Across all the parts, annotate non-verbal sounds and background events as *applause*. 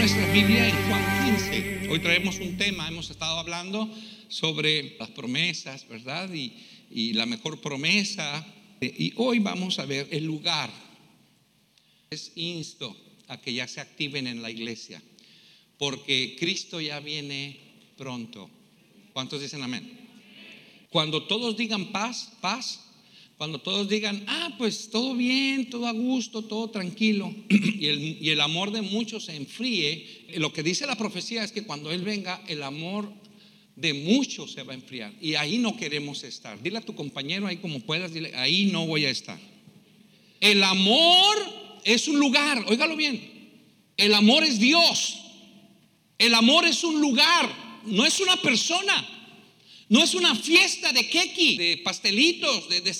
nuestra Biblia en Juan 15. Hoy traemos un tema, hemos estado hablando sobre las promesas, ¿verdad? Y, la mejor promesa. Y hoy vamos a ver el lugar. Les insto a que ya se activen en la iglesia, porque Cristo ya viene pronto. ¿Cuántos dicen amén? Cuando todos digan paz, paz, cuando todos digan, ah, pues todo bien, todo a gusto, todo tranquilo, *clears throat* y el, amor de muchos se enfríe, lo que dice la profecía es que cuando Él venga, el amor de muchos se va a enfriar. Y ahí no queremos estar. Dile a tu compañero ahí como puedas, dile, ahí no voy a estar. El amor es un lugar, óigalo bien. El amor es Dios. El amor es un lugar, no es una persona. No es una fiesta de keki, de pastelitos, de, de.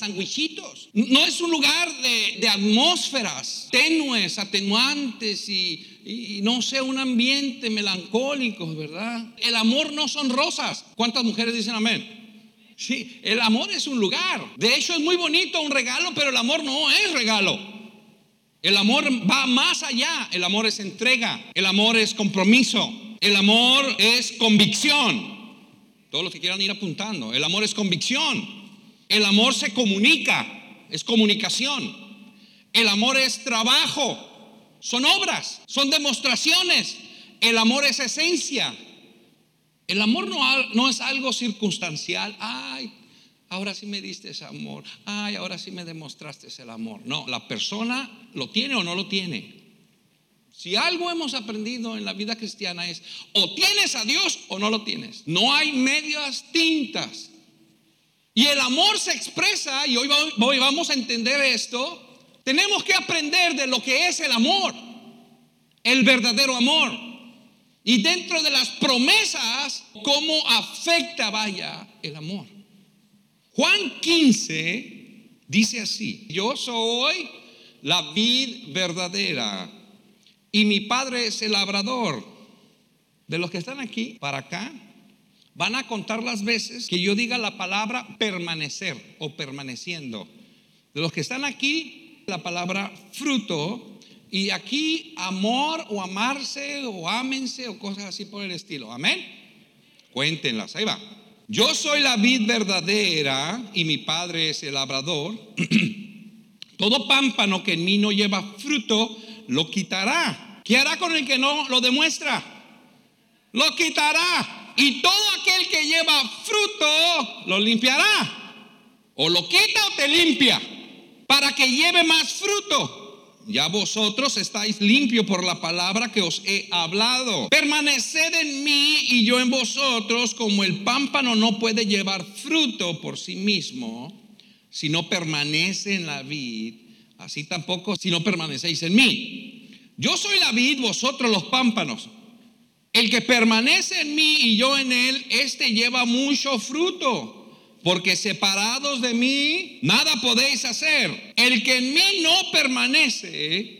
No es un lugar de, de atmósferas tenues, atenuantes y, y no sé, un ambiente melancólico, ¿verdad? El amor no son rosas. ¿Cuántas mujeres dicen amén? Sí, el amor es un lugar. De hecho es muy bonito un regalo, pero el amor no es regalo. El amor va más allá. El amor es entrega. El amor es compromiso. El amor es convicción. Todos los que quieran ir apuntando. El amor es convicción. El amor se comunica. Es comunicación. El amor es trabajo. Son obras. Son demostraciones. El amor es esencia. El amor no, no es algo circunstancial. Ay, ahora sí me diste ese amor. Ay, ahora sí me demostraste el amor. No, la persona lo tiene o no lo tiene. Si algo hemos aprendido en la vida cristiana es o tienes a Dios o no lo tienes. No hay medias tintas. Y el amor se expresa, y hoy vamos a entender esto, tenemos que aprender de lo que es el amor, el verdadero amor. Y dentro de las promesas, cómo afecta, vaya, el amor. Juan 15 dice así, yo soy la vid verdadera y mi padre es el labrador. De los que están aquí para acá, van a contar las veces que yo diga la palabra permanecer o permaneciendo. De los que están aquí, la palabra fruto. Y aquí amor o amarse o ámense o cosas así por el estilo. Amén. Cuéntenlas, ahí va. Yo soy la vid verdadera y mi padre es el labrador. *clears throat* Todo pámpano que en mí no lleva fruto, lo quitará. ¿Qué hará con el que no lo demuestra? Lo quitará. Y todo aquel que lleva fruto, lo limpiará. O lo quita o te limpia. Para que lleve más fruto. Ya vosotros estáis limpios por la palabra que os he hablado. Permaneced en mí y yo en vosotros, como el pámpano no puede llevar fruto por sí mismo, si no permanece en la vid Así tampoco si no permanecéis en mí. Yo soy la vid, vosotros los pámpanos. El que permanece en mí y yo en él, este lleva mucho fruto. Porque separados de mí, nada podéis hacer. El que en mí no permanece,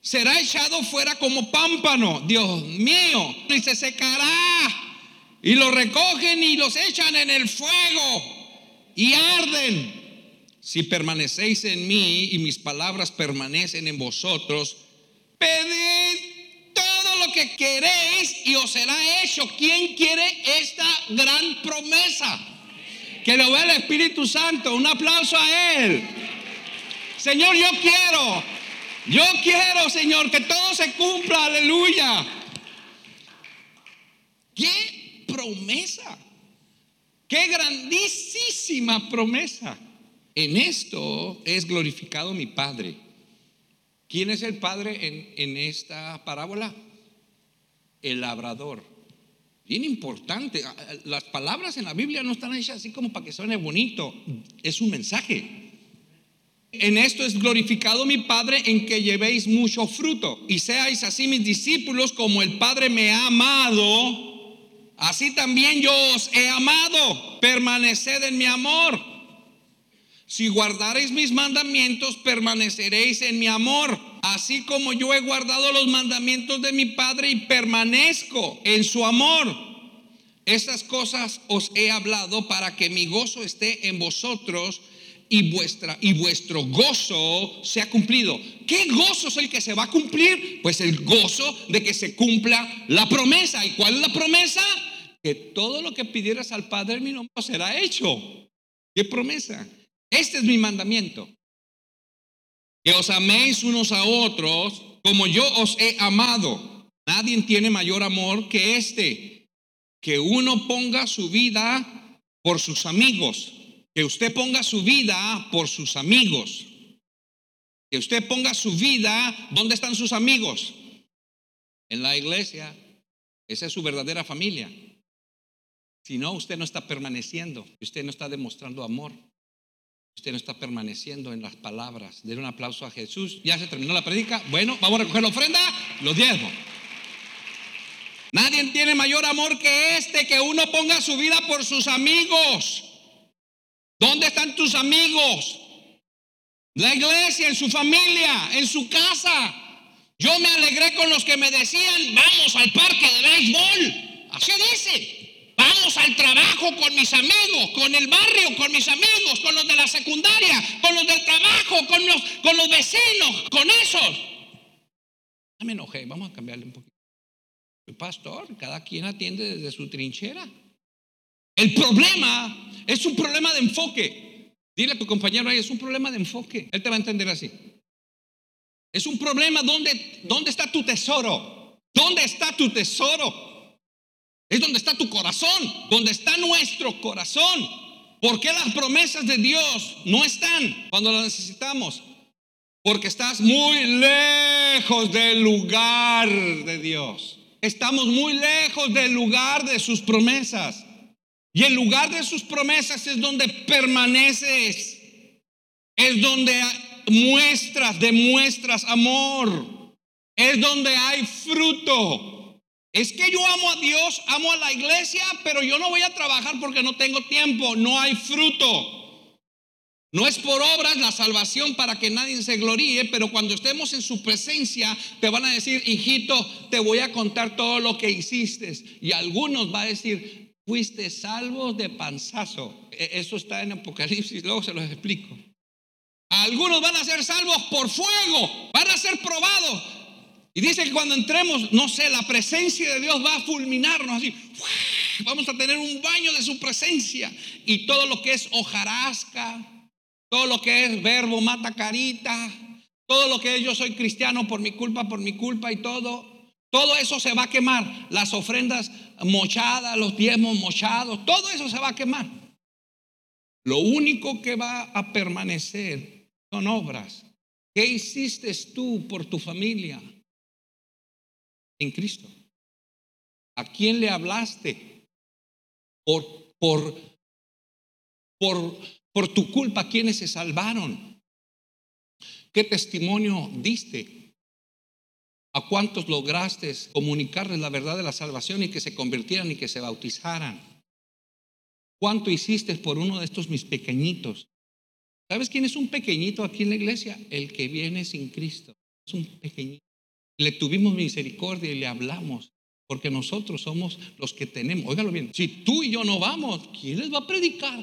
será echado fuera como pámpano. Dios mío, y se secará. Y lo recogen y los echan en el fuego. Y arden. Si permanecéis en mí y mis palabras permanecen en vosotros, pedid todo lo que queréis y os será hecho. ¿Quién quiere esta gran promesa? Que lo vea el Espíritu Santo. Un aplauso a Él. Señor, yo quiero, yo quiero, Señor, que todo se cumpla. Aleluya. ¿Qué promesa? Qué grandísima promesa. En esto es glorificado mi Padre. ¿Quién es el Padre en, esta parábola? El labrador. Bien importante. Las palabras en la Biblia no están hechas así como para que suene bonito. Es un mensaje. En esto es glorificado mi Padre en que llevéis mucho fruto y seáis así mis discípulos como el Padre me ha amado. Así también yo os he amado. Permaneced en mi amor. Si guardareis mis mandamientos, permaneceréis en mi amor, así como yo he guardado los mandamientos de mi Padre y permanezco en su amor. Estas cosas os he hablado para que mi gozo esté en vosotros y, vuestra, y vuestro gozo se ha cumplido. ¿Qué gozo es el que se va a cumplir? Pues el gozo de que se cumpla la promesa. ¿Y cuál es la promesa? Que todo lo que pidieras al Padre en mi nombre será hecho. ¿Qué promesa? Este es mi mandamiento. Que os améis unos a otros como yo os he amado. Nadie tiene mayor amor que este, que uno ponga su vida por sus amigos que usted ponga su vida por sus amigos. Que usted ponga su vida, ¿dónde están sus amigos? En la iglesia. Esa es su verdadera familia. Si no, usted no está permaneciendo. Usted no está demostrando amor. Usted no está permaneciendo en las palabras. Den un aplauso a Jesús. Ya se terminó la predica. Bueno, vamos a recoger la ofrenda. Los diezmos. Nadie tiene mayor amor que este, que uno ponga su vida por sus amigos. ¿Dónde están tus amigos? La iglesia, en su familia, en su casa. Yo me alegré con los que me decían, vamos al parque de béisbol. Así dice. Al trabajo con mis amigos, con el barrio, con mis amigos, con los de la secundaria, con los del trabajo, con los, vecinos, con esos. Ya me enojé, vamos a cambiarle un poquito. Pastor, cada quien atiende desde su trinchera. El problema es un problema de enfoque. Dile a tu compañero ahí, es un problema de enfoque. Él te va a entender así. Es un problema donde, ¿dónde está tu tesoro? ¿Dónde está tu tesoro? Es donde está tu corazón, donde está nuestro corazón. ¿Por qué las promesas de Dios no están cuando las necesitamos? Porque estás muy lejos del lugar de Dios. Estamos muy lejos del lugar de sus promesas. Y el lugar de sus promesas es donde permaneces. Es donde muestras, demuestras amor. Es donde hay fruto. Es que yo amo a Dios, amo a la iglesia, pero yo no voy a trabajar porque no tengo tiempo. No hay fruto. No es por obras la salvación para que nadie se gloríe, pero cuando estemos en su presencia te van a decir, hijito, te voy a contar todo lo que hiciste. Y algunos va a decir, fuiste salvos de panzazo. E, eso está en Apocalipsis, luego se los explico. Algunos van a ser salvos por fuego, van a ser probados. Y dice que cuando entremos, no sé, la presencia de Dios va a fulminarnos así. Vamos a tener un baño de su presencia. Y todo lo que es hojarasca, todo lo que es verbo mata carita, todo lo que es yo soy cristiano por mi culpa, por mi culpa y todo, todo eso se va a quemar. Las ofrendas mochadas, los diezmos mochados, todo eso se va a quemar. Lo único que va a permanecer son obras. ¿Qué hiciste tú por tu familia en Cristo? ¿A quién le hablaste? Por, por, por, por tu culpa, ¿quiénes se salvaron? ¿Qué testimonio diste? ¿A cuántos lograste comunicarles la verdad de la salvación y que se convirtieran y que se bautizaran? ¿Cuánto hiciste por uno de estos mis pequeñitos? ¿Sabes quién es un pequeñito aquí en la iglesia? El que viene sin Cristo. Es un pequeñito. Le tuvimos misericordia y le hablamos, porque nosotros somos los que tenemos. Óigalo bien, si tú y yo no vamos, ¿quién les va a predicar?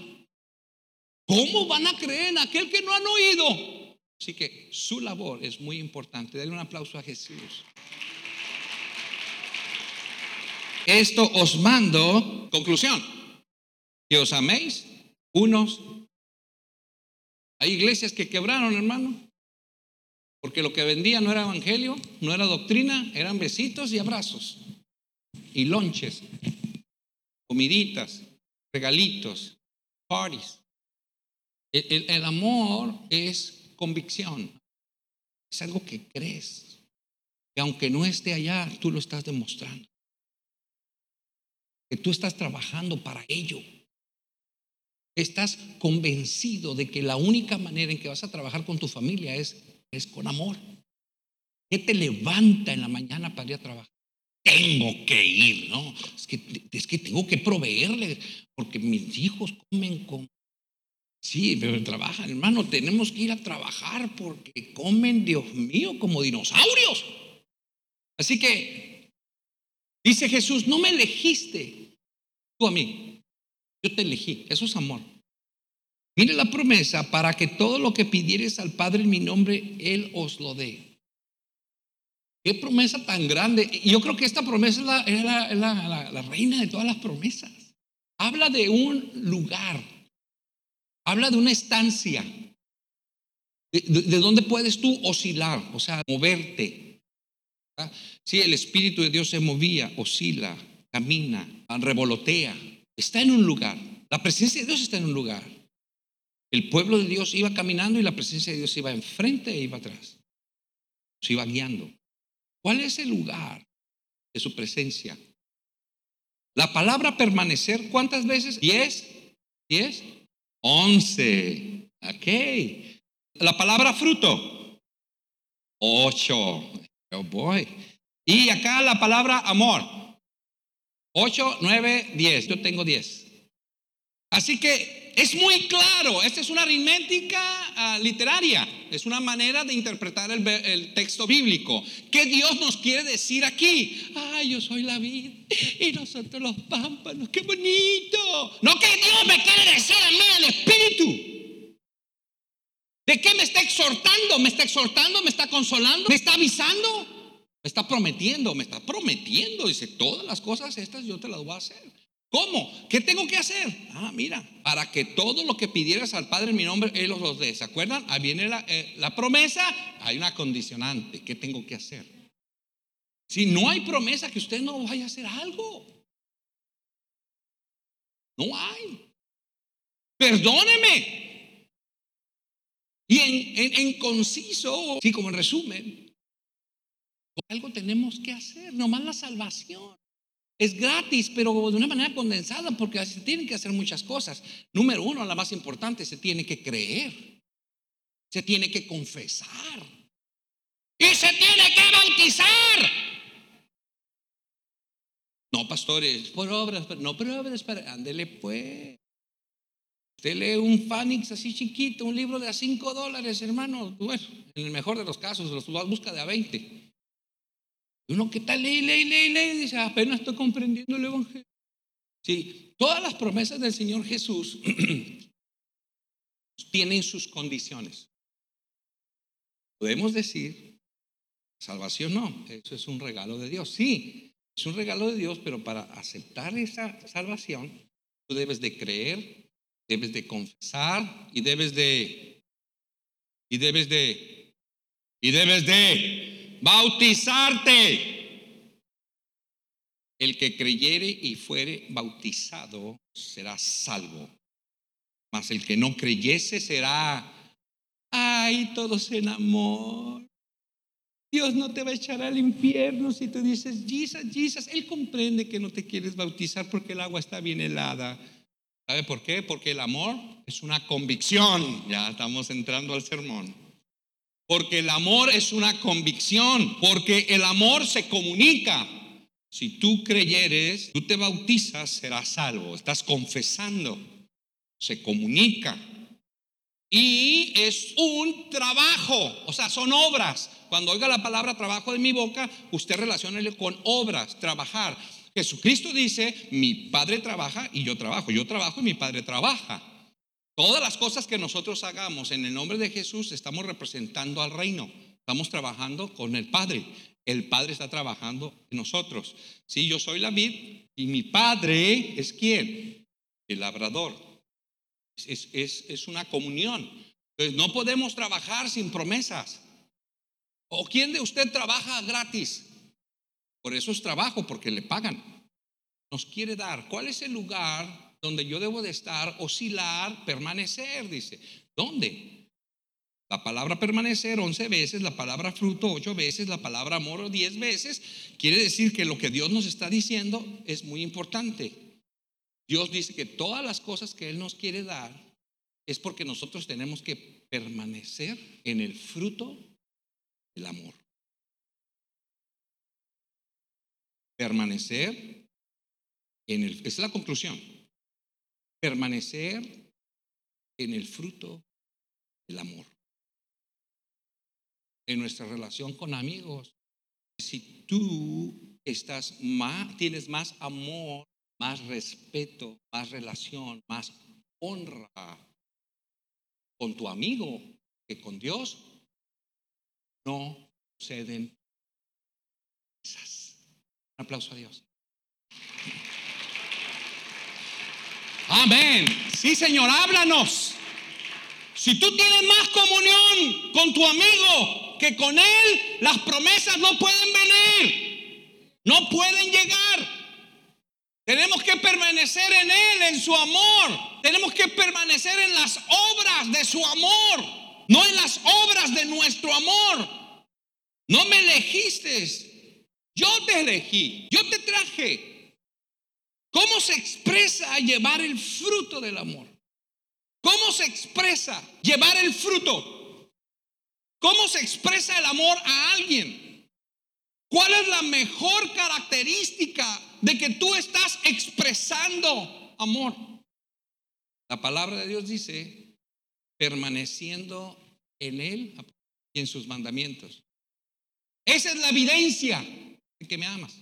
¿Cómo van a creer en aquel que no han oído? Así que su labor es muy importante. Denle un aplauso a Jesús. Esto os mando, conclusión, que os améis unos. Hay iglesias que quebraron, hermano, porque lo que vendían no era evangelio, no era doctrina, eran besitos y abrazos, y lonches, comiditas, regalitos, parties. El, el amor es convicción. Es algo que crees. Que aunque no esté allá, tú lo estás demostrando. Que tú estás trabajando para ello. Estás convencido de que la única manera en que vas a trabajar con tu familia es, es con amor. ¿Qué te levanta en la mañana para ir a trabajar? Tengo que ir, ¿no? Es que, es que tengo que proveerle, porque mis hijos comen con Sí, pero trabajan, hermano, tenemos que ir a trabajar porque comen, Dios mío, como dinosaurios. Así que, dice Jesús, no me elegiste tú a mí, yo te elegí, eso es amor. Mire la promesa para que todo lo que pidieres al Padre en mi nombre, Él os lo dé. Qué promesa tan grande. Yo creo que esta promesa es, la, reina de todas las promesas. Habla de un lugar. Habla de una estancia. De, de, dónde puedes tú oscilar, o sea, moverte. Si el Espíritu de Dios se movía, oscila, camina, revolotea. Está en un lugar. La presencia de Dios está en un lugar. El pueblo de Dios iba caminando y la presencia de Dios iba enfrente e iba atrás. Se iba guiando. ¿Cuál es el lugar de su presencia? La palabra permanecer, ¿cuántas veces? ¿Diez? ¿Diez? Once. Ok. La palabra fruto. Ocho. Oh boy. Y acá la palabra amor. Ocho, nueve, diez. Yo tengo diez. Así que es muy claro, esta es una aritmética ah, literaria, es una manera de interpretar el, texto bíblico. ¿Qué Dios nos quiere decir aquí? Ay, yo soy la vid y nosotros los pámpanos, qué bonito. No que Dios me quiere decir a mí el espíritu. ¿De qué me está exhortando? ¿Me está exhortando? ¿Me está consolando? ¿Me está avisando? Me está prometiendo, me está prometiendo. Dice, todas las cosas estas yo te las voy a hacer. ¿Cómo? ¿Qué tengo que hacer? Ah, mira, para que todo lo que pidieras al Padre en mi nombre, Él os lo dé. ¿Se acuerdan? Ahí viene la, eh, la promesa, hay una condicionante. ¿Qué tengo que hacer? Si no hay promesa, que usted no vaya a hacer algo. No hay. Perdóneme. Y en conciso, sí, como en resumen, algo tenemos que hacer, nomás la salvación. Es gratis, pero de una manera condensada, porque se tienen que hacer muchas cosas. Número uno, la más importante, se tiene que creer. Se tiene que confesar. Y se tiene que bautizar. No, pastores, por obras, no por obras, ándele pues. Usted lee un Fanix así chiquito, un libro de a 5 dólares, hermano. Bueno, en el mejor de los casos, los busca de a 20. Uno que tal ley, ley, ley, ley, dice, apenas estoy comprendiendo el Evangelio. Sí, todas las promesas del Señor Jesús *clears throat* tienen sus condiciones. Podemos decir, salvación no, eso es un regalo de Dios. Sí, es un regalo de Dios, pero para aceptar esa salvación, tú debes de creer, debes de confesar y debes de, y debes de, y debes de bautizarte. El que creyere y fuere bautizado será salvo. Mas el que no creyese será, ay, todos en amor. Dios no te va a echar al infierno si tú dices, Jesus, Jesus. Él comprende que no te quieres bautizar porque el agua está bien helada. ¿Sabe por qué? Porque el amor es una convicción. Ya estamos entrando al sermón. Porque el amor es una convicción, porque el amor se comunica. Si tú creyeres, tú te bautizas, serás salvo. Estás confesando. Se comunica. Y es un trabajo, o sea, son obras. Cuando oiga la palabra trabajo de mi boca, usted relaciona con obras, trabajar. Jesucristo dice, mi Padre trabaja y yo trabajo. Yo trabajo y mi Padre trabaja. Todas las cosas que nosotros hagamos en el nombre de Jesús estamos representando al reino. Estamos trabajando con el Padre. El Padre está trabajando en nosotros. Si sí, yo soy la vid y mi Padre es quién? El labrador. Es, es, es una comunión. Entonces no podemos trabajar sin promesas. ¿O quién de usted trabaja gratis? Por eso es trabajo, porque le pagan. Nos quiere dar. ¿Cuál es el lugar donde yo debo de estar, oscilar, permanecer, dice. ¿Dónde? La palabra permanecer once veces, la palabra fruto ocho veces, la palabra amor diez veces. Quiere decir que lo que Dios nos está diciendo es muy importante. Dios dice que todas las cosas que Él nos quiere dar es porque nosotros tenemos que permanecer en el fruto del amor. Permanecer en el... Esa es la conclusión permanecer en el fruto del amor. En nuestra relación con amigos, si tú estás más, tienes más amor, más respeto, más relación, más honra con tu amigo que con Dios no suceden esas. Un aplauso a Dios. Amén. Sí, Señor, háblanos. Si tú tienes más comunión con tu amigo que con él, las promesas no pueden venir. No pueden llegar. Tenemos que permanecer en Él, en su amor. Tenemos que permanecer en las obras de su amor, no en las obras de nuestro amor. No me elegiste, yo te elegí, yo te traje. ¿Cómo se expresa llevar el fruto del amor? ¿Cómo se expresa llevar el fruto? ¿Cómo se expresa el amor a alguien? ¿Cuál es la mejor característica de que tú estás expresando amor? La palabra de Dios dice, permaneciendo en Él y en sus mandamientos. Esa es la evidencia de que me amas.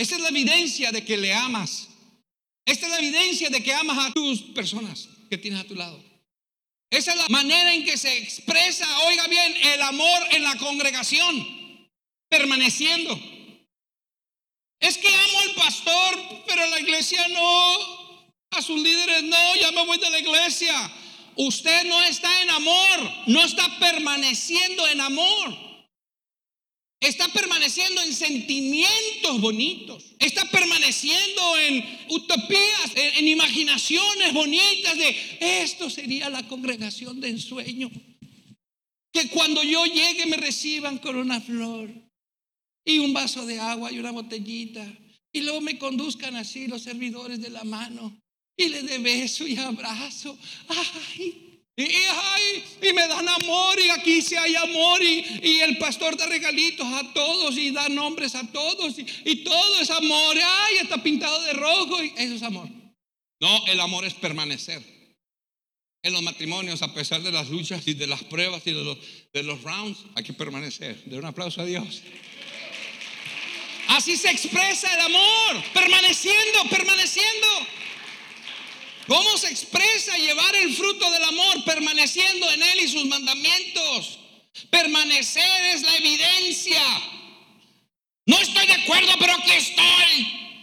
Esa es la evidencia de que le amas. Esta es la evidencia de que amas a tus personas que tienes a tu lado. Esa es la manera en que se expresa, oiga bien, el amor en la congregación, permaneciendo. Es que amo al pastor, pero a la iglesia no, a sus líderes no, ya me voy de la iglesia. Usted no está en amor, no está permaneciendo en amor. Está permaneciendo en sentimientos bonitos. Está permaneciendo en utopías, en, imaginaciones bonitas de esto sería la congregación de ensueño. Que cuando yo llegue me reciban con una flor y un vaso de agua y una botellita. Y luego me conduzcan así los servidores de la mano y le dé beso y abrazo. Ay, y, me dan amor y aquí sí hay amor y, el pastor da regalitos a todos y da nombres a todos y, todo es amor. Ay, está pintado de rojo y eso es amor. No, el amor es permanecer. En los matrimonios, a pesar de las luchas y de las pruebas y de los, de los rounds, hay que permanecer. De un aplauso a Dios. Así se expresa el amor, permaneciendo, permaneciendo. ¿Cómo se expresa llevar el fruto del amor permaneciendo en Él y sus mandamientos? Permanecer es la evidencia. No estoy de acuerdo, pero aquí estoy.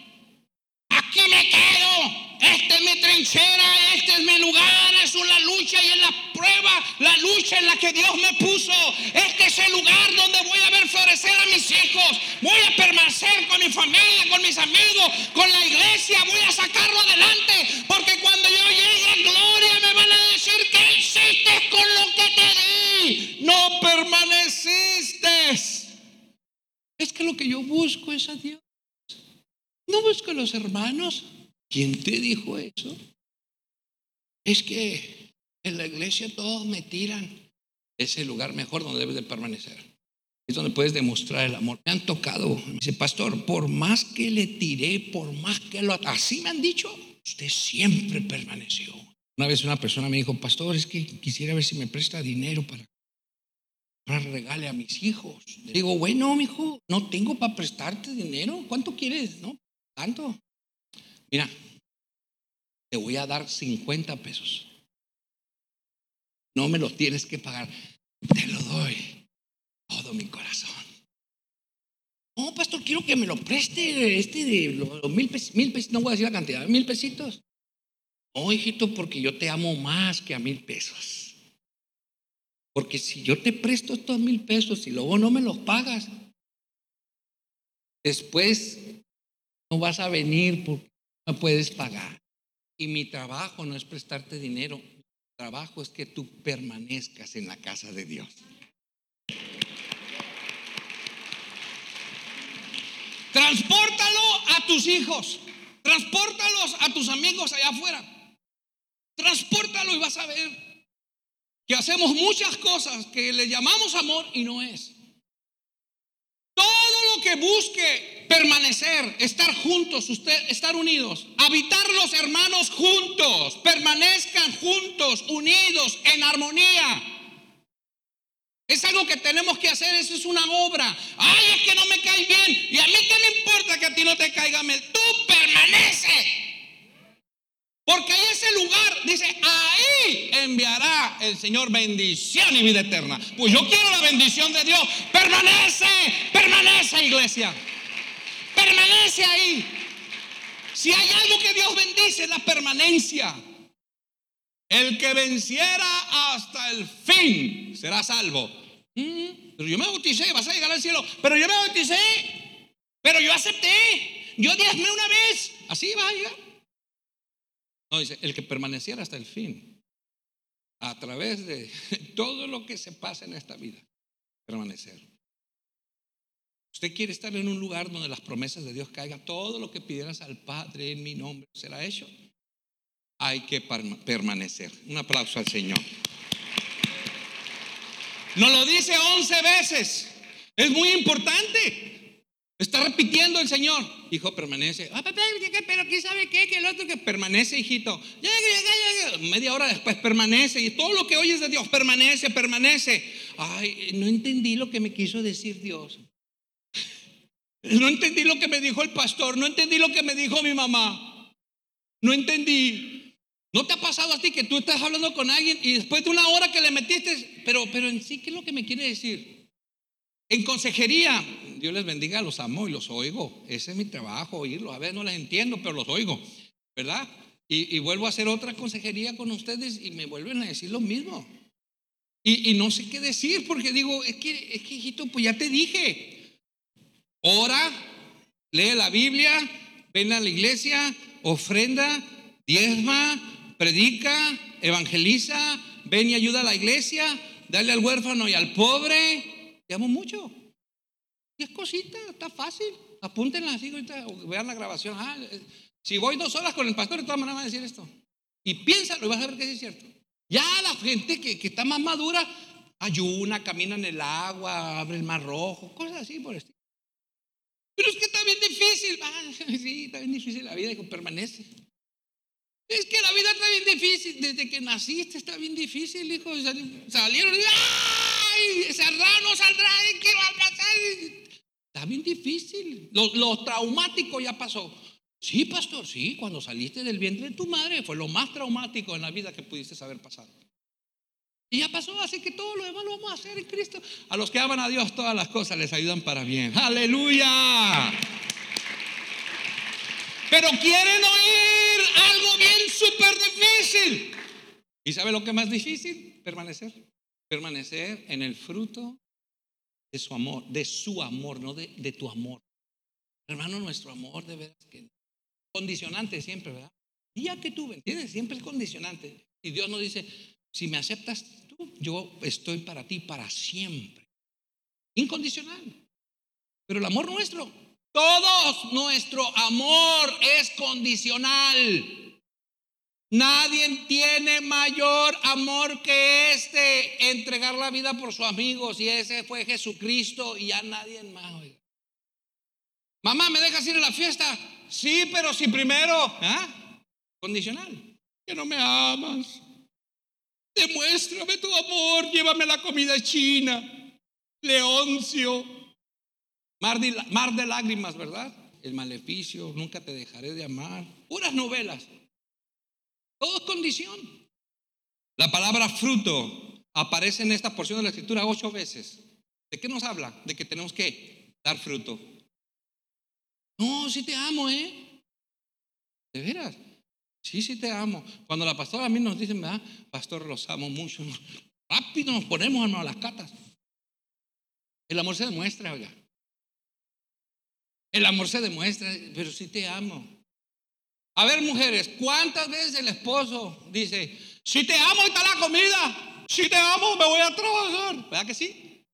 Aquí me quedo. Esta es mi trinchera, este es mi lugar, es una lucha y es la prueba, la lucha en la que Dios me puso. Este es el lugar donde voy a ver florecer a mis hijos. Voy a permanecer con mi familia, con mis amigos, con la iglesia. Voy a sacarlo adelante. Con lo que te di. No permaneciste. Es que lo que yo busco es a Dios. No busco a los hermanos. ¿Quién te dijo eso? Es que en la iglesia todos me tiran. Es el lugar mejor donde debes de permanecer. Es donde puedes demostrar el amor. Me han tocado. dice, pastor, por más que le tiré, por más que lo... Así me han dicho. Usted siempre permaneció. Una vez una persona me dijo, pastor, es que quisiera ver si me presta dinero para, para regale a mis hijos. Le digo, bueno, mi hijo, no tengo para prestarte dinero. ¿Cuánto quieres? No, tanto. Mira, te voy a dar 50 pesos. No me lo tienes que pagar. Te lo doy. Todo mi corazón. No, pastor, quiero que me lo preste este de los mil pesitos, mil pesitos, no voy a decir la cantidad, mil pesitos. No, hijito, porque yo te amo más que a mil pesos. Porque si yo te presto estos mil pesos y luego no me los pagas, después no vas a venir porque no puedes pagar. Y mi trabajo no es prestarte dinero, mi trabajo es que tú permanezcas en la casa de Dios. Transpórtalo a tus hijos, transpórtalos a tus amigos allá afuera. Transpórtalo y vas a ver que hacemos muchas cosas que le llamamos amor y no es. Todo lo que busque permanecer, estar juntos, usted, estar unidos, habitar los hermanos juntos, permanezcan juntos, unidos, en armonía. Es algo que tenemos que hacer, eso es una obra. Ay, es que no me cae bien. Y a mí qué me importa que a ti no te caiga. Tú permanece. Porque ahí ese lugar, dice, ahí enviará el Señor bendición y vida eterna. Pues yo quiero la bendición de Dios. Permanece, permanece iglesia. Permanece ahí. Si hay algo que Dios bendice es la permanencia. El que venciera hasta el fin será salvo. Mm, pero yo me bauticé, vas a llegar al cielo. Pero yo me bauticé. Pero yo acepté. Yo diezmé una vez. Así va a llegar. No, dice, el que permaneciera hasta el fin, a través de *laughs* todo lo que se pasa en esta vida, permanecer. Usted quiere estar en un lugar donde las promesas de Dios caigan, todo lo que pidieras al Padre en mi nombre será hecho. Hay que permanecer. Un aplauso al Señor. Nos lo dice once veces. Es muy importante. Está repitiendo el Señor. Hijo, permanece. Ah, pero ¿quién sabe qué? Que el otro que permanece, hijito. Media hora después permanece. Y todo lo que oyes de Dios permanece, permanece. Ay, no entendí lo que me quiso decir Dios. No entendí lo que me dijo el pastor. No entendí lo que me dijo mi mamá. No entendí. ¿No te ha pasado a ti que tú estás hablando con alguien y después de una hora que le metiste, pero, pero en sí, ¿qué es lo que me quiere decir? En consejería, Dios les bendiga, los amo y los oigo. Ese es mi trabajo, oírlos. A veces no les entiendo, pero los oigo, ¿verdad? Y, vuelvo a hacer otra consejería con ustedes y me vuelven a decir lo mismo. Y, no sé qué decir porque digo, es que, es que hijito, pues ya te dije. Ora, lee la Biblia, ven a la iglesia, ofrenda, diezma, predica, evangeliza, ven y ayuda a la iglesia, dale al huérfano y al pobre te amo mucho. Y es cosita, está fácil. Apúntenla así o vean la grabación. Ah, eh, si voy dos horas con el pastor, de todas maneras va a decir esto. Y piénsalo y vas a ver que es cierto. Ya la gente que, está más madura ayuna, camina en el agua, abre el mar rojo, cosas así por esto. Pero es que está bien difícil. *laughs* Ah, sí, está bien difícil la vida, y permanece. Es que la vida está bien difícil. Desde que naciste está bien difícil, hijo. Salieron. Saldrá, no saldrá. Quiero abrazar. Está bien difícil. Lo, traumático ya pasó. Sí, pastor, sí. Cuando saliste del vientre de tu madre fue lo más traumático en la vida que pudiste haber pasado. Y ya pasó, así que todo lo demás lo vamos a hacer en Cristo. A los que aman a Dios, todas las cosas les ayudan para bien. Aleluya. Pero quieren oír algo bien súper difícil. ¿Y sabe lo que es más difícil? Permanecer. Permanecer en el fruto de su amor, de su amor, no de, de tu amor. Hermano, nuestro amor de veras que condicionante siempre, ¿verdad? Día que tú, ¿entiendes? Siempre es condicionante. Y Dios nos dice, si me aceptas tú, yo estoy para ti para siempre. Incondicional. Pero el amor nuestro todos nuestro amor es condicional. Nadie tiene mayor amor que este, entregar la vida por sus amigos. Y ese fue Jesucristo y ya nadie más. Mamá, ¿me dejas ir a la fiesta? Sí, pero si primero, ¿ah? Condicional. Que no me amas. Demuéstrame tu amor, llévame la comida china. Leoncio, Mar de, lágrimas, ¿verdad? El maleficio, nunca te dejaré de amar. Puras novelas. Todo es condición. La palabra fruto aparece en esta porción de la escritura ocho veces. ¿De qué nos habla? De que tenemos que dar fruto. No, sí te amo, ¿eh? De veras. Sí, sí te amo. Cuando la pastora a mí nos dice, ¿verdad? Pastor, los amo mucho. *laughs* Rápido nos ponemos a las catas. El amor se demuestra, oiga. El amor se demuestra, pero sí te amo. A ver, mujeres, ¿cuántas veces el esposo dice, si te amo, está la comida? Si te amo, me voy a trabajar. ¿Verdad que sí?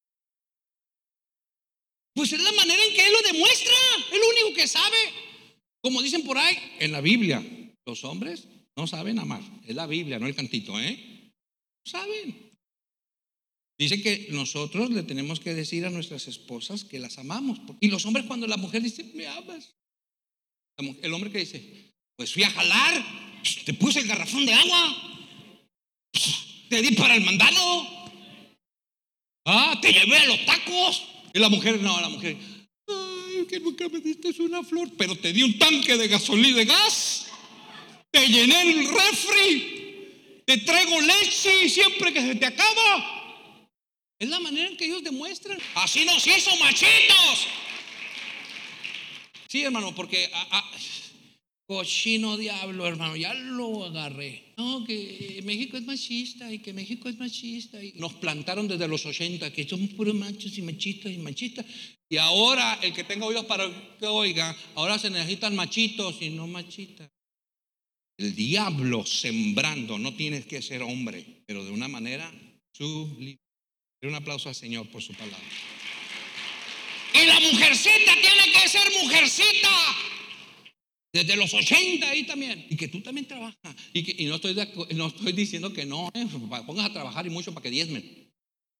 Pues es la manera en que él lo demuestra. Es lo único que sabe. Como dicen por ahí, en la Biblia, los hombres no saben amar. Es la Biblia, no el cantito, ¿eh? Saben. Dice que nosotros le tenemos que decir a nuestras esposas que las amamos. Y los hombres cuando la mujer dice, me amas. El hombre que dice, pues fui a jalar, te puse el garrafón de agua, te di para el mandado, ah, te llevé a los tacos. Y la mujer, no, la mujer, ay, que nunca me diste una flor, pero te di un tanque de gasolina de gas. Te llené el refri, te traigo leche siempre que se te acaba. Es la manera en que ellos demuestran. Así nos hizo machitos. Sí, hermano, porque cochino diablo, hermano, ya lo agarré. No, que México es machista y que México es machista. Y nos plantaron desde los 80 que somos puros machos y machistas y machistas. Y ahora el que tenga oídos para que oiga, ahora se necesitan machitos y no machitas. El diablo sembrando, no tienes que ser hombre, pero de una manera sublime. Un aplauso al Señor por su palabra. Y la mujercita tiene que ser mujercita. Desde los 80 ahí también. Y que tú también trabajas. Y, que, no, estoy no estoy diciendo que no, eh, pongas a trabajar y mucho para que diezmen.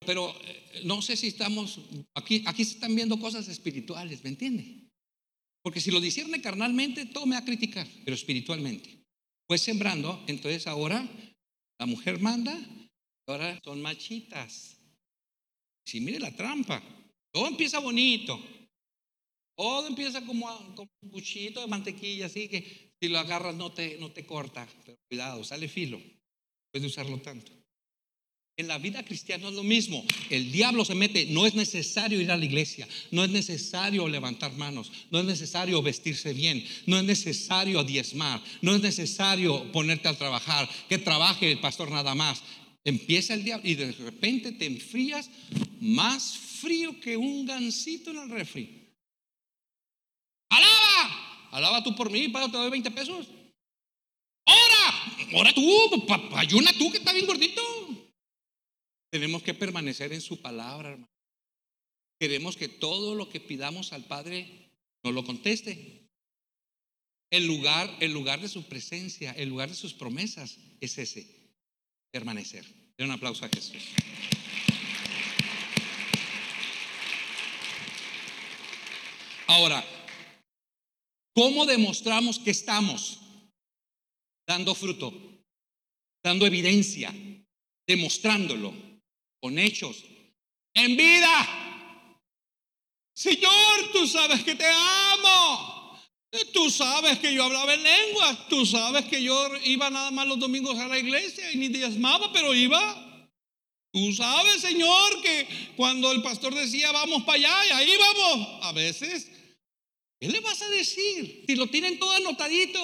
Pero eh, no sé si estamos, aquí, aquí se están viendo cosas espirituales, ¿me entiende? Porque si lo discierne carnalmente, todo me va a criticar, pero espiritualmente. Pues sembrando, entonces ahora la mujer manda, ahora son machitas. Si mire la trampa, todo empieza bonito. Todo empieza como, un cuchillito de mantequilla, así que si lo agarras no te, no te corta. Pero cuidado, sale filo. Puedes usarlo tanto. En la vida cristiana es lo mismo. El diablo se mete. No es necesario ir a la iglesia. No es necesario levantar manos. No es necesario vestirse bien. No es necesario diezmar. No es necesario ponerte a trabajar. Que trabaje el pastor nada más. Empieza el diablo y de repente te enfrías más frío que un gansito en el refri. Alaba, alaba tú por mí, para te doy 20 pesos. Ora, ora tú, ayuna tú que estás bien gordito. Tenemos que permanecer en su palabra, hermano. Queremos que todo lo que pidamos al Padre nos lo conteste. El lugar, el lugar de su presencia, el lugar de sus promesas es ese, permanecer. Den un aplauso a Jesús. Ahora, ¿cómo demostramos que estamos dando fruto, dando evidencia, demostrándolo con hechos, en vida? Señor, tú sabes que te amo. Tú sabes que yo hablaba en lenguas. Tú sabes que yo iba nada más los domingos a la iglesia y ni diezmaba, pero iba. Tú sabes, Señor, que cuando el pastor decía vamos para allá y ahí vamos, a veces ¿Qué le vas a decir? Si lo tienen todo anotadito.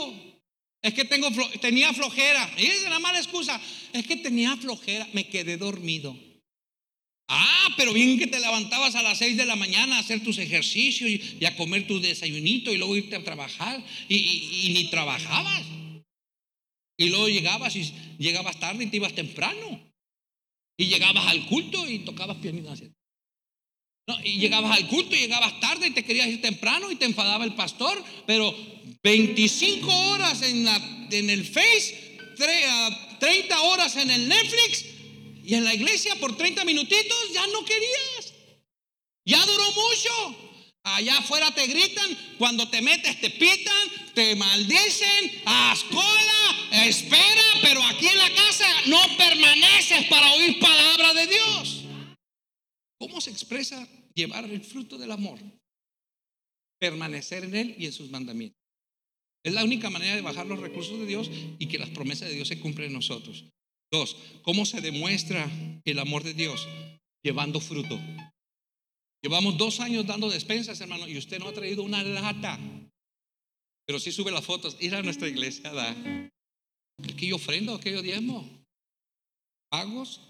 Es que tengo, tenía flojera. Y es la mala excusa. Es que tenía flojera. Me quedé dormido. Ah, pero bien que te levantabas a las seis de la mañana a hacer tus ejercicios y, a comer tu desayunito y luego irte a trabajar y, y, ni trabajabas. Y luego llegabas y llegabas tarde y te ibas temprano. Y llegabas al culto y tocabas pianito. Y llegabas al culto y llegabas tarde y te querías ir temprano y te enfadaba el pastor, pero 25 horas en, la, en el Face, 30 horas en el Netflix y en la iglesia por 30 minutitos ya no querías. Ya duró mucho. Allá afuera te gritan, cuando te metes te pitan, te maldicen, a escuela, espera, pero aquí en la casa no permaneces para oír palabra de Dios. ¿Cómo se expresa llevar el fruto del amor, permanecer en Él y en sus mandamientos. Es la única manera de bajar los recursos de Dios y que las promesas de Dios se cumplen en nosotros. Dos, ¿cómo se demuestra el amor de Dios? Llevando fruto. Llevamos dos años dando despensas, hermano, y usted no ha traído una lata. Pero sí sube las fotos. Ir a nuestra iglesia, da. Que yo ofrendo, que yo diezmo. Pagos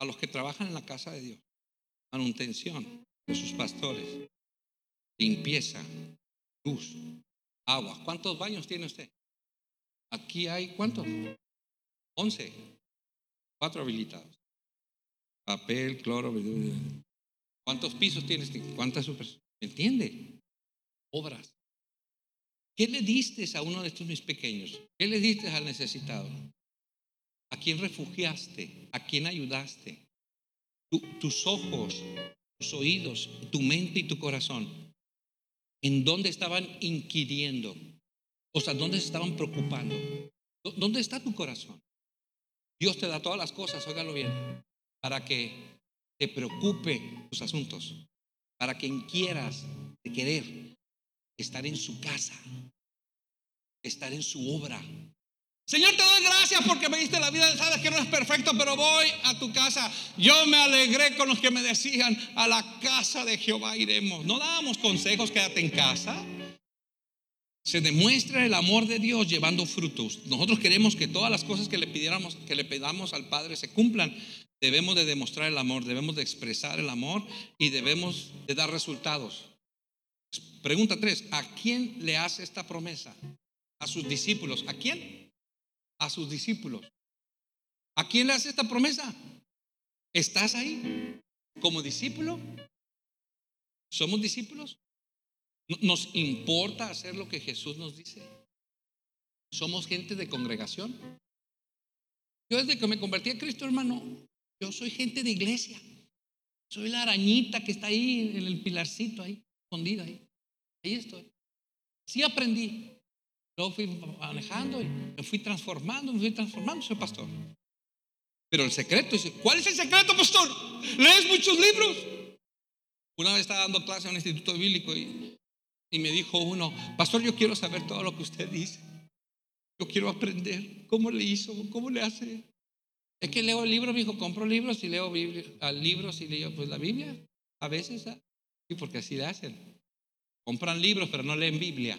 a los que trabajan en la casa de Dios. Manutención de sus pastores, limpieza, luz, agua. ¿Cuántos baños tiene usted? Aquí hay, ¿cuántos? Once. Cuatro habilitados. Papel, cloro. ¿Cuántos pisos tiene usted? ¿Cuántas ¿Me entiende? Obras. ¿Qué le diste a uno de estos mis pequeños? ¿Qué le diste al necesitado? ¿A quién refugiaste? ¿A quién ayudaste? tus ojos oídos, tu mente y tu corazón, ¿en dónde estaban inquiriendo? O sea, ¿dónde se estaban preocupando? ¿Dónde está tu corazón? Dios te da todas las cosas, óigalo bien, para que te preocupe tus asuntos, para quien quieras querer estar en su casa, estar en su obra, Señor, te doy gracias porque me diste la vida. Sabes que no es perfecto, pero voy a tu casa. Yo me alegré con los que me decían, a la casa de Jehová iremos. No dábamos consejos, quédate en casa. Se demuestra el amor de Dios llevando frutos. Nosotros queremos que todas las cosas que le pidiéramos, que le pedamos al Padre se cumplan. Debemos de demostrar el amor, debemos de expresar el amor y debemos de dar resultados. Pregunta tres, ¿a quién le hace esta promesa? A sus discípulos. ¿A quién? A sus discípulos. ¿A quién le hace esta promesa? ¿Estás ahí como discípulo? ¿Somos discípulos? ¿Nos importa hacer lo que Jesús nos dice? ¿Somos gente de congregación? Yo desde que me convertí a Cristo, hermano, yo soy gente de iglesia. Soy la arañita que está ahí en el pilarcito, ahí, escondida ahí. Ahí estoy. Sí aprendí. Luego fui manejando y me fui transformando, me fui transformando, soy pastor. Pero el secreto, ¿cuál es el secreto, pastor? ¿Lees muchos libros? Una vez estaba dando clase en un instituto bíblico y, y me dijo uno, pastor, yo quiero saber todo lo que usted dice. Yo quiero aprender. ¿Cómo le hizo? ¿Cómo le hace? Es que leo el libro, me dijo, compro libros y leo libros y leo pues la Biblia. A veces, ¿ah? sí, porque así le hacen. Compran libros, pero no leen Biblia.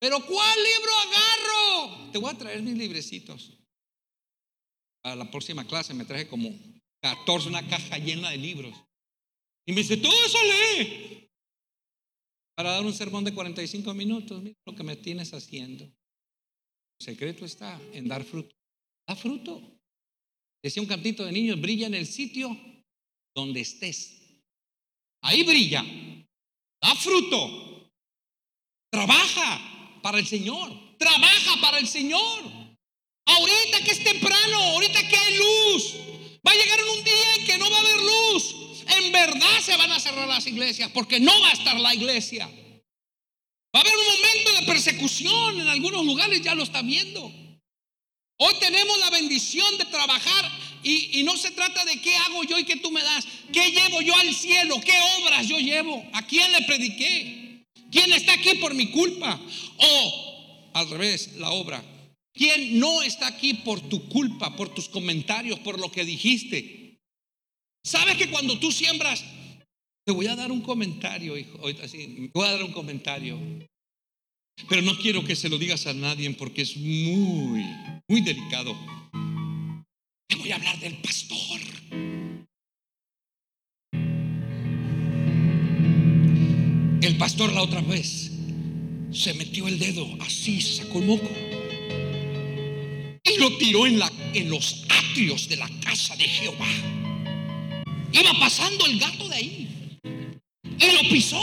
¿Pero cuál libro agarro? Te voy a traer mis librecitos. Para la próxima clase me traje como 14, una caja llena de libros. Y me dice, todo eso lee. Para dar un sermón de 45 minutos, mira lo que me tienes haciendo. El secreto está en dar fruto. Da fruto. Decía un cantito de niños, brilla en el sitio donde estés. Ahí brilla. Da fruto. Trabaja para el Señor. Trabaja para el Señor. Ahorita que es temprano, ahorita que hay luz. Va a llegar un día en que no va a haber luz. En verdad se van a cerrar las iglesias porque no va a estar la iglesia. Va a haber un momento de persecución en algunos lugares, ya lo está viendo. Hoy tenemos la bendición de trabajar y, no se trata de qué hago yo y qué tú me das. ¿Qué llevo yo al cielo? ¿Qué obras yo llevo? ¿A quién le prediqué? ¿Quién está aquí por mi culpa? O al revés, la obra. ¿Quién no está aquí por tu culpa, por tus comentarios, por lo que dijiste? ¿Sabes que cuando tú siembras, te voy a dar un comentario, hijo, así, voy a dar un comentario. Pero no quiero que se lo digas a nadie porque es muy, muy delicado. Te voy a hablar del pastor. El pastor la otra vez se metió el dedo así, sacó el moco y lo tiró en, la, en los atrios de la casa de Jehová. Iba pasando el gato de ahí y lo pisó.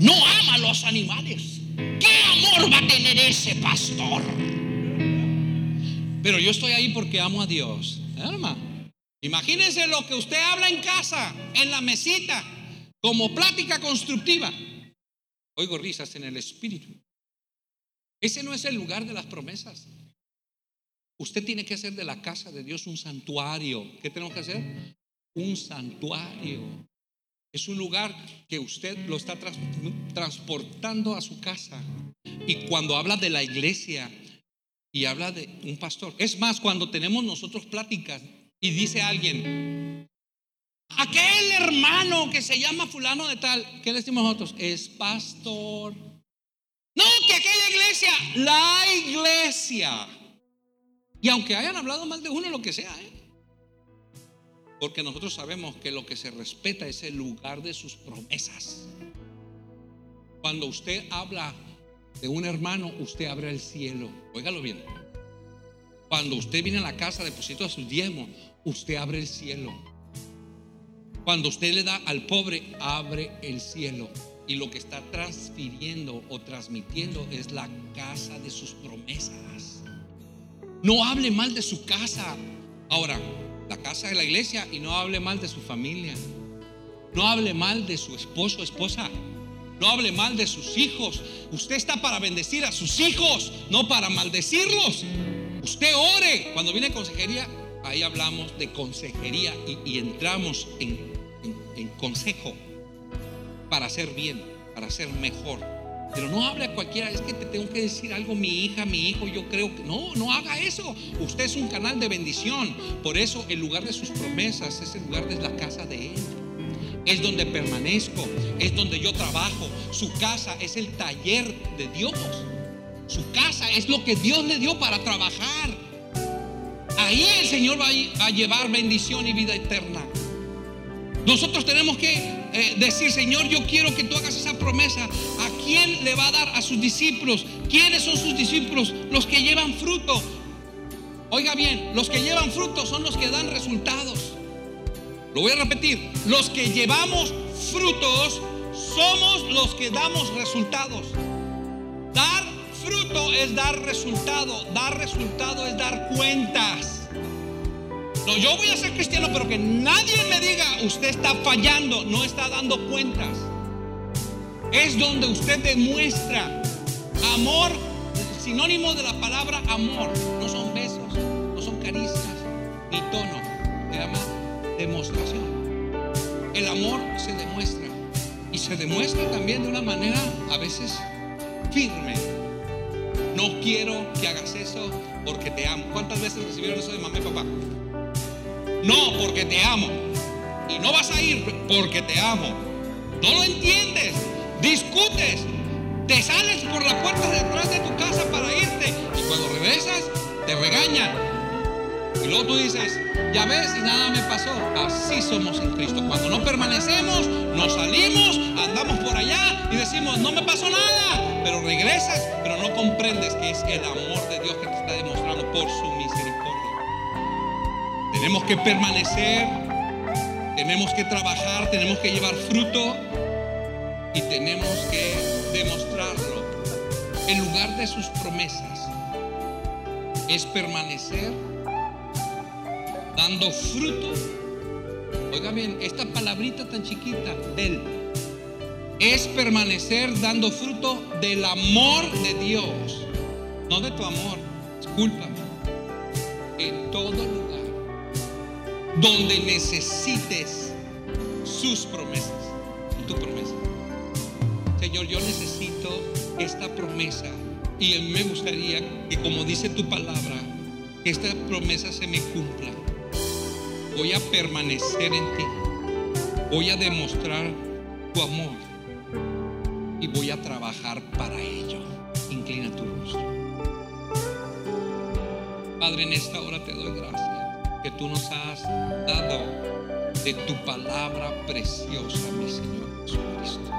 No ama a los animales. ¿Qué amor va a tener ese pastor? Pero yo estoy ahí porque amo a Dios. Hermano, imagínense lo que usted habla en casa, en la mesita, como plática constructiva. Oigo risas en el espíritu. Ese no es el lugar de las promesas. Usted tiene que hacer de la casa de Dios un santuario. ¿Qué tenemos que hacer? Un santuario. Es un lugar que usted lo está transportando a su casa. Y cuando habla de la iglesia, y habla de un pastor. Es más, cuando tenemos nosotros pláticas y dice alguien, aquel hermano que se llama fulano de tal, ¿qué le decimos nosotros? Es pastor. No, que aquella iglesia, la iglesia. Y aunque hayan hablado mal de uno, lo que sea, ¿eh? porque nosotros sabemos que lo que se respeta es el lugar de sus promesas. Cuando usted habla de un hermano, usted abre el cielo. Óigalo bien. Cuando usted viene a la casa, deposita sus diezmos, usted abre el cielo. Cuando usted le da al pobre, abre el cielo. Y lo que está transfiriendo o transmitiendo es la casa de sus promesas. No hable mal de su casa. Ahora, la casa de la iglesia y no hable mal de su familia. No hable mal de su esposo o esposa. No hable mal de sus hijos. Usted está para bendecir a sus hijos, no para maldecirlos. Usted ore. Cuando viene consejería, ahí hablamos de consejería y, entramos en, consejo para hacer bien, para hacer mejor. Pero no hable a cualquiera, es que te tengo que decir algo, mi hija, mi hijo, yo creo que no, no haga eso. Usted es un canal de bendición. Por eso el lugar de sus promesas es el lugar de la casa de Él. Es donde permanezco, es donde yo trabajo. Su casa es el taller de Dios. Su casa es lo que Dios le dio para trabajar. Ahí el Señor va a llevar bendición y vida eterna. Nosotros tenemos que eh, decir, Señor, yo quiero que tú hagas esa promesa. ¿A quién le va a dar? A sus discípulos. ¿Quiénes son sus discípulos? Los que llevan fruto. Oiga bien, los que llevan fruto son los que dan resultados. Lo voy a repetir. Los que llevamos frutos somos los que damos resultados. Dar es dar resultado. Dar resultado es dar cuentas. No, yo voy a ser cristiano, pero que nadie me diga, usted está fallando, no está dando cuentas. Es donde usted demuestra amor, sinónimo de la palabra amor. No son besos, no son caricias, ni tono. Se llama demostración. El amor se demuestra. Y se demuestra también de una manera a veces firme. No quiero que hagas eso porque te amo. ¿Cuántas veces recibieron eso de mamá y papá? No, porque te amo. Y no vas a ir porque te amo. No lo entiendes. Discutes. Te sales por la puerta detrás de tu casa para irte. Y cuando regresas, te regañan. Y luego tú dices, ya ves, y nada me pasó. Así somos en Cristo. Cuando no permanecemos, nos salimos, andamos por allá y decimos, no me pasó nada. Pero regresas, pero no comprendes que es el amor de Dios que te está demostrando por su misericordia. Tenemos que permanecer, tenemos que trabajar, tenemos que llevar fruto y tenemos que demostrarlo. En lugar de sus promesas es permanecer dando fruto. Oiga bien, esta palabrita tan chiquita del es permanecer dando fruto del amor de Dios, no de tu amor, discúlpame, en todo lugar donde necesites sus promesas tu promesa. Señor, yo necesito esta promesa y me gustaría que como dice tu palabra, esta promesa se me cumpla. Voy a permanecer en ti. Voy a demostrar tu amor y voy a trabajar para ello. Inclina tu rostro. Padre, en esta hora te doy gracias que tú nos has dado de tu palabra preciosa, mi Señor Jesucristo,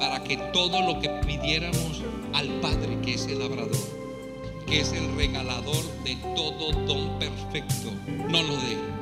para que todo lo que pidiéramos al Padre, que es el labrador, que es el regalador de todo don perfecto, no lo dé.